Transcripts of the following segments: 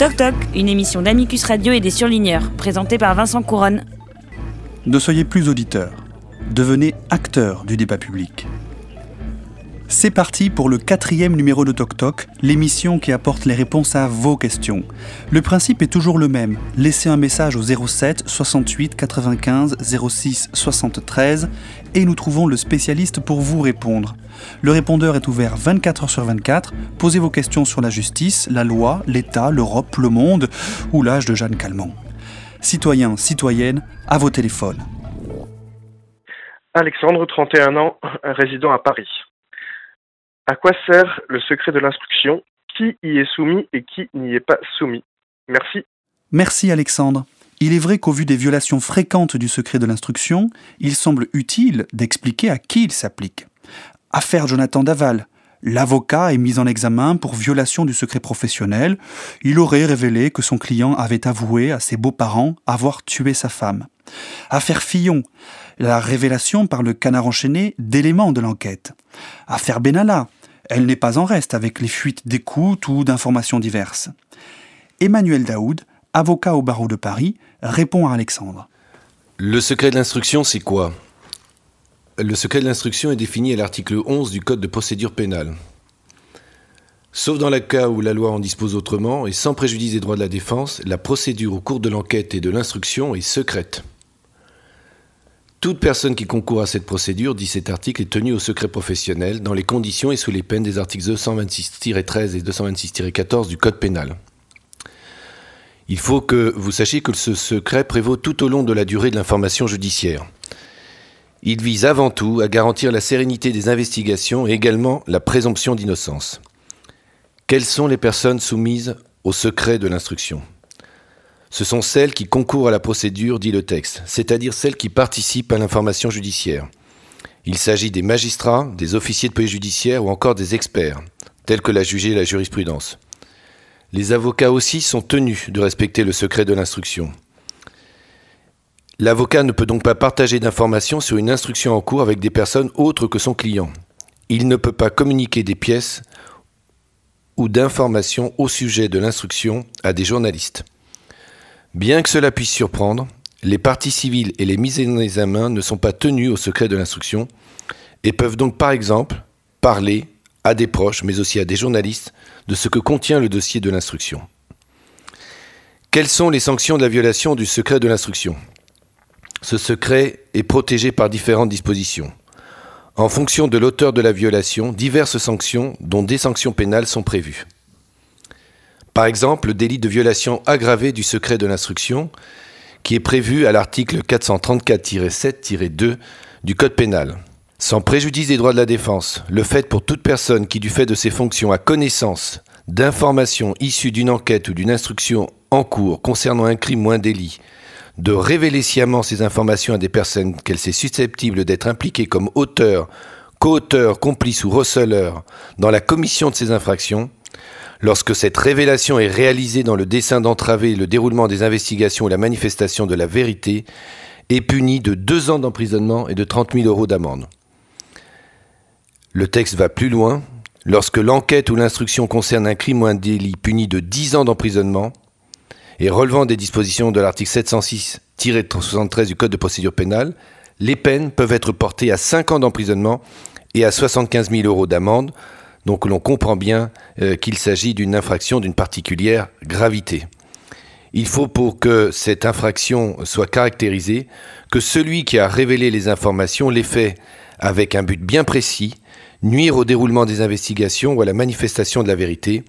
Toc Toc, une émission d'Amicus Radio et des surligneurs, présentée par Vincent Couronne. Ne soyez plus auditeurs, devenez acteurs du débat public. C'est parti pour le quatrième numéro de Toc l'émission qui apporte les réponses à vos questions. Le principe est toujours le même. Laissez un message au 07 68 95 06 73 et nous trouvons le spécialiste pour vous répondre. Le répondeur est ouvert 24 heures sur 24. Posez vos questions sur la justice, la loi, l'État, l'Europe, le monde ou l'âge de Jeanne Calment. Citoyens, citoyennes, à vos téléphones. Alexandre, 31 ans, résident à Paris. À quoi sert le secret de l'instruction? Qui y est soumis et qui n'y est pas soumis? Merci. Merci Alexandre. Il est vrai qu'au vu des violations fréquentes du secret de l'instruction, il semble utile d'expliquer à qui il s'applique. Affaire Jonathan Daval. L'avocat est mis en examen pour violation du secret professionnel. Il aurait révélé que son client avait avoué à ses beaux-parents avoir tué sa femme. Affaire Fillon. La révélation par le canard enchaîné d'éléments de l'enquête. Affaire Benalla. Elle n'est pas en reste avec les fuites d'écoute ou d'informations diverses. Emmanuel Daoud, avocat au barreau de Paris, répond à Alexandre. Le secret de l'instruction, c'est quoi? Le secret de l'instruction est défini à l'article 11 du Code de procédure pénale. Sauf dans le cas où la loi en dispose autrement et sans préjudice des droits de la défense, la procédure au cours de l'enquête et de l'instruction est secrète. Toute personne qui concourt à cette procédure, dit cet article, est tenue au secret professionnel dans les conditions et sous les peines des articles 226-13 et 226-14 du Code pénal. Il faut que vous sachiez que ce secret prévaut tout au long de la durée de l'information judiciaire. Il vise avant tout à garantir la sérénité des investigations et également la présomption d'innocence. Quelles sont les personnes soumises au secret de l'instruction? Ce sont celles qui concourent à la procédure, dit le texte, c'est-à-dire celles qui participent à l'information judiciaire. Il s'agit des magistrats, des officiers de police judiciaire ou encore des experts, tels que l'a jugé la jurisprudence. Les avocats aussi sont tenus de respecter le secret de l'instruction. L'avocat ne peut donc pas partager d'informations sur une instruction en cours avec des personnes autres que son client. Il ne peut pas communiquer des pièces ou d'informations au sujet de l'instruction à des journalistes. Bien que cela puisse surprendre, les parties civiles et les mises en examen ne sont pas tenues au secret de l'instruction et peuvent donc par exemple parler à des proches, mais aussi à des journalistes, de ce que contient le dossier de l'instruction. Quelles sont les sanctions de la violation du secret de l'instruction? Ce secret est protégé par différentes dispositions. En fonction de l'auteur de la violation, diverses sanctions, dont des sanctions pénales, sont prévues. Par exemple, le délit de violation aggravée du secret de l'instruction, qui est prévu à l'article 434-7-2 du Code pénal. Sans préjudice des droits de la défense, le fait pour toute personne qui, du fait de ses fonctions, a connaissance d'informations issues d'une enquête ou d'une instruction en cours concernant un crime ou un délit, de révéler sciemment ces informations à des personnes qu'elle sait susceptibles d'être impliquées comme auteurs, co-auteurs, complices ou receleurs dans la commission de ces infractions, Lorsque cette révélation est réalisée dans le dessein d'entraver le déroulement des investigations ou la manifestation de la vérité, est punie de deux ans d'emprisonnement et de 30 000 euros d'amende. Le texte va plus loin. Lorsque l'enquête ou l'instruction concerne un crime ou un délit puni de 10 ans d'emprisonnement et relevant des dispositions de l'article 706-73 du Code de procédure pénale, les peines peuvent être portées à 5 ans d'emprisonnement et à 75 000 euros d'amende, donc l'on comprend bien euh, qu'il s'agit d'une infraction d'une particulière gravité. Il faut pour que cette infraction soit caractérisée que celui qui a révélé les informations l'ait fait avec un but bien précis, nuire au déroulement des investigations ou à la manifestation de la vérité.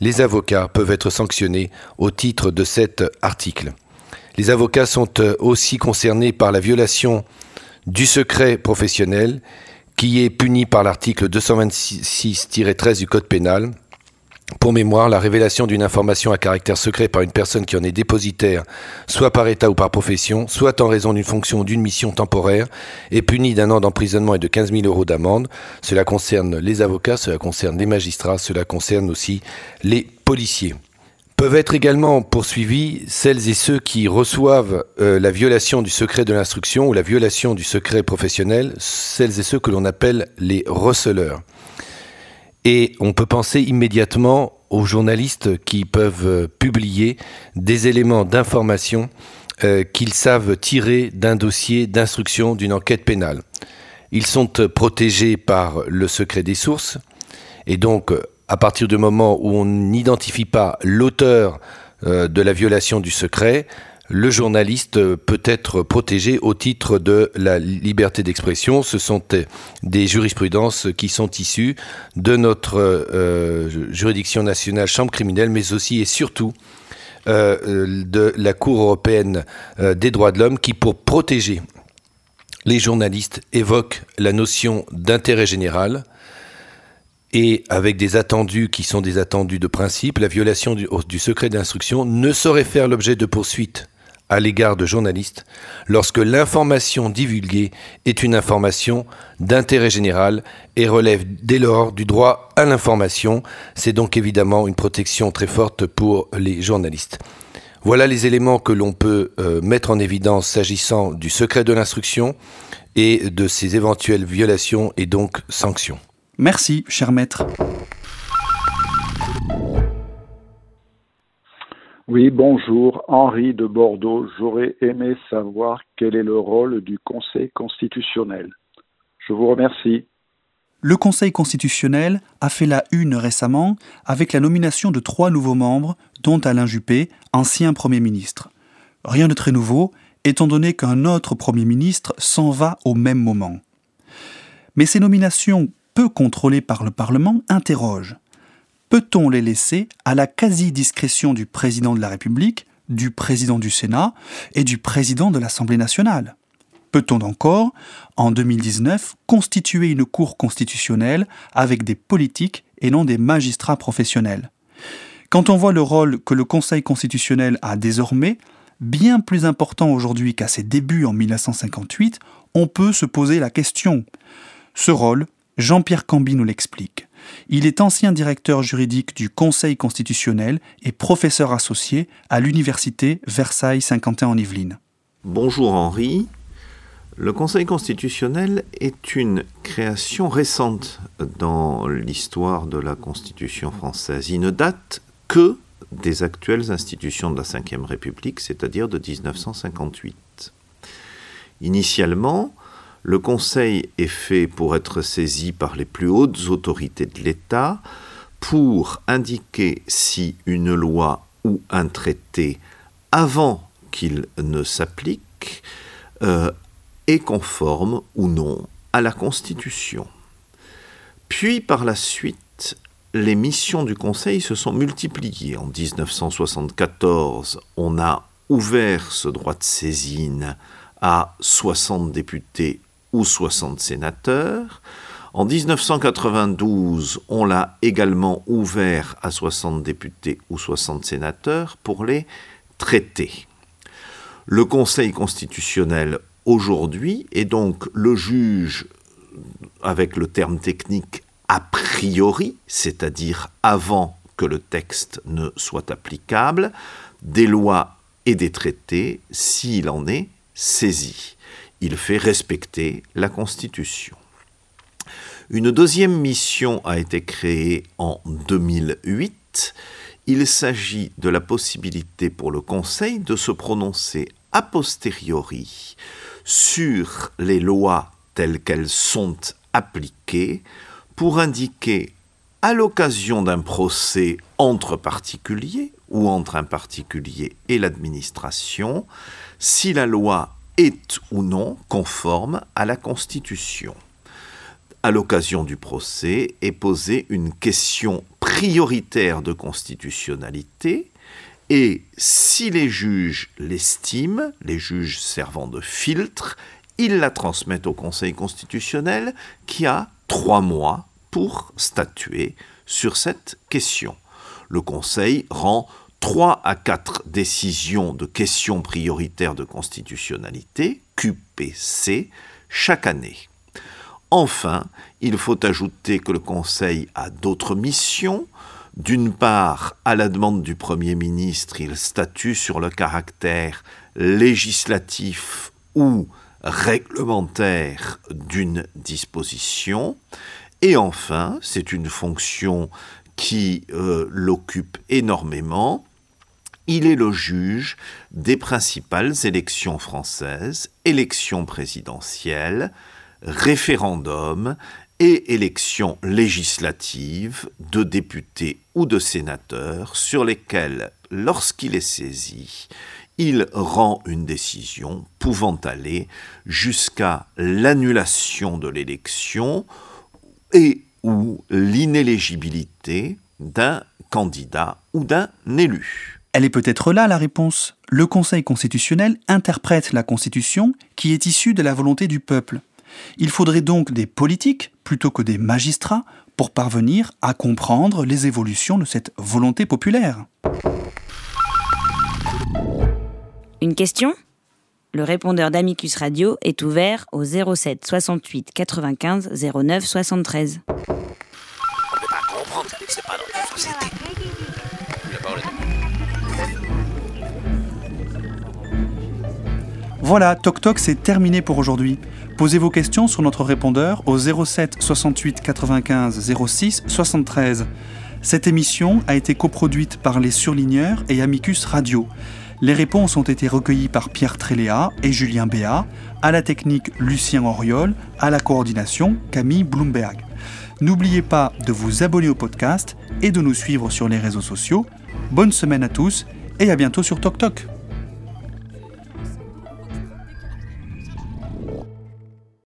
Les avocats peuvent être sanctionnés au titre de cet article. Les avocats sont euh, aussi concernés par la violation du secret professionnel qui est puni par l'article 226-13 du Code pénal. Pour mémoire, la révélation d'une information à caractère secret par une personne qui en est dépositaire, soit par état ou par profession, soit en raison d'une fonction ou d'une mission temporaire, est punie d'un an d'emprisonnement et de 15 000 euros d'amende. Cela concerne les avocats, cela concerne les magistrats, cela concerne aussi les policiers. Peuvent être également poursuivis celles et ceux qui reçoivent euh, la violation du secret de l'instruction ou la violation du secret professionnel, celles et ceux que l'on appelle les receleurs. Et on peut penser immédiatement aux journalistes qui peuvent publier des éléments d'information qu'ils savent tirer d'un dossier d'instruction d'une enquête pénale. Ils sont protégés par le secret des sources et donc à partir du moment où on n'identifie pas l'auteur de la violation du secret, le journaliste peut être protégé au titre de la liberté d'expression. Ce sont des jurisprudences qui sont issues de notre euh, juridiction nationale, chambre criminelle, mais aussi et surtout euh, de la Cour européenne euh, des droits de l'homme qui, pour protéger les journalistes, évoque la notion d'intérêt général, et avec des attendus qui sont des attendus de principe, la violation du, du secret d'instruction ne saurait faire l'objet de poursuites à l'égard de journalistes lorsque l'information divulguée est une information d'intérêt général et relève dès lors du droit à l'information. C'est donc évidemment une protection très forte pour les journalistes. Voilà les éléments que l'on peut euh, mettre en évidence s'agissant du secret de l'instruction et de ses éventuelles violations et donc sanctions. Merci, cher maître. Oui, bonjour, Henri de Bordeaux. J'aurais aimé savoir quel est le rôle du Conseil constitutionnel. Je vous remercie. Le Conseil constitutionnel a fait la une récemment avec la nomination de trois nouveaux membres, dont Alain Juppé, ancien Premier ministre. Rien de très nouveau, étant donné qu'un autre Premier ministre s'en va au même moment. Mais ces nominations peu contrôlées par le Parlement interrogent. Peut-on les laisser à la quasi-discrétion du président de la République, du président du Sénat et du président de l'Assemblée nationale? Peut-on encore, en 2019, constituer une Cour constitutionnelle avec des politiques et non des magistrats professionnels? Quand on voit le rôle que le Conseil constitutionnel a désormais, bien plus important aujourd'hui qu'à ses débuts en 1958, on peut se poser la question. Ce rôle, Jean-Pierre Camby nous l'explique. Il est ancien directeur juridique du Conseil constitutionnel et professeur associé à l'Université Versailles-Saint-Quentin en Yvelines. Bonjour Henri. Le Conseil constitutionnel est une création récente dans l'histoire de la Constitution française. Il ne date que des actuelles institutions de la Ve République, c'est-à-dire de 1958. Initialement, le Conseil est fait pour être saisi par les plus hautes autorités de l'État pour indiquer si une loi ou un traité, avant qu'il ne s'applique, euh, est conforme ou non à la Constitution. Puis par la suite, les missions du Conseil se sont multipliées. En 1974, on a ouvert ce droit de saisine à 60 députés ou 60 sénateurs. En 1992, on l'a également ouvert à 60 députés ou 60 sénateurs pour les traités. Le Conseil constitutionnel aujourd'hui est donc le juge, avec le terme technique a priori, c'est-à-dire avant que le texte ne soit applicable, des lois et des traités s'il en est saisi il fait respecter la Constitution. Une deuxième mission a été créée en 2008. Il s'agit de la possibilité pour le Conseil de se prononcer a posteriori sur les lois telles qu'elles sont appliquées pour indiquer à l'occasion d'un procès entre particuliers ou entre un particulier et l'administration si la loi est ou non conforme à la Constitution. À l'occasion du procès est posée une question prioritaire de constitutionnalité et si les juges l'estiment, les juges servant de filtre, ils la transmettent au Conseil constitutionnel qui a trois mois pour statuer sur cette question. Le Conseil rend 3 à 4 décisions de questions prioritaires de constitutionnalité, QPC, chaque année. Enfin, il faut ajouter que le Conseil a d'autres missions. D'une part, à la demande du Premier ministre, il statue sur le caractère législatif ou réglementaire d'une disposition. Et enfin, c'est une fonction qui euh, l'occupe énormément. Il est le juge des principales élections françaises, élections présidentielles, référendums et élections législatives de députés ou de sénateurs sur lesquels, lorsqu'il est saisi, il rend une décision pouvant aller jusqu'à l'annulation de l'élection et ou l'inéligibilité d'un candidat ou d'un élu. Elle est peut-être là la réponse. Le Conseil constitutionnel interprète la Constitution qui est issue de la volonté du peuple. Il faudrait donc des politiques plutôt que des magistrats pour parvenir à comprendre les évolutions de cette volonté populaire. Une question? Le répondeur d'Amicus Radio est ouvert au 07 68 95 09 73. Voilà, Toc Toc, c'est terminé pour aujourd'hui. Posez vos questions sur notre répondeur au 07 68 95 06 73. Cette émission a été coproduite par les Surligneurs et Amicus Radio. Les réponses ont été recueillies par Pierre Tréléa et Julien Béat, à la technique Lucien Auriol, à la coordination Camille Bloomberg. N'oubliez pas de vous abonner au podcast et de nous suivre sur les réseaux sociaux. Bonne semaine à tous et à bientôt sur TokTok.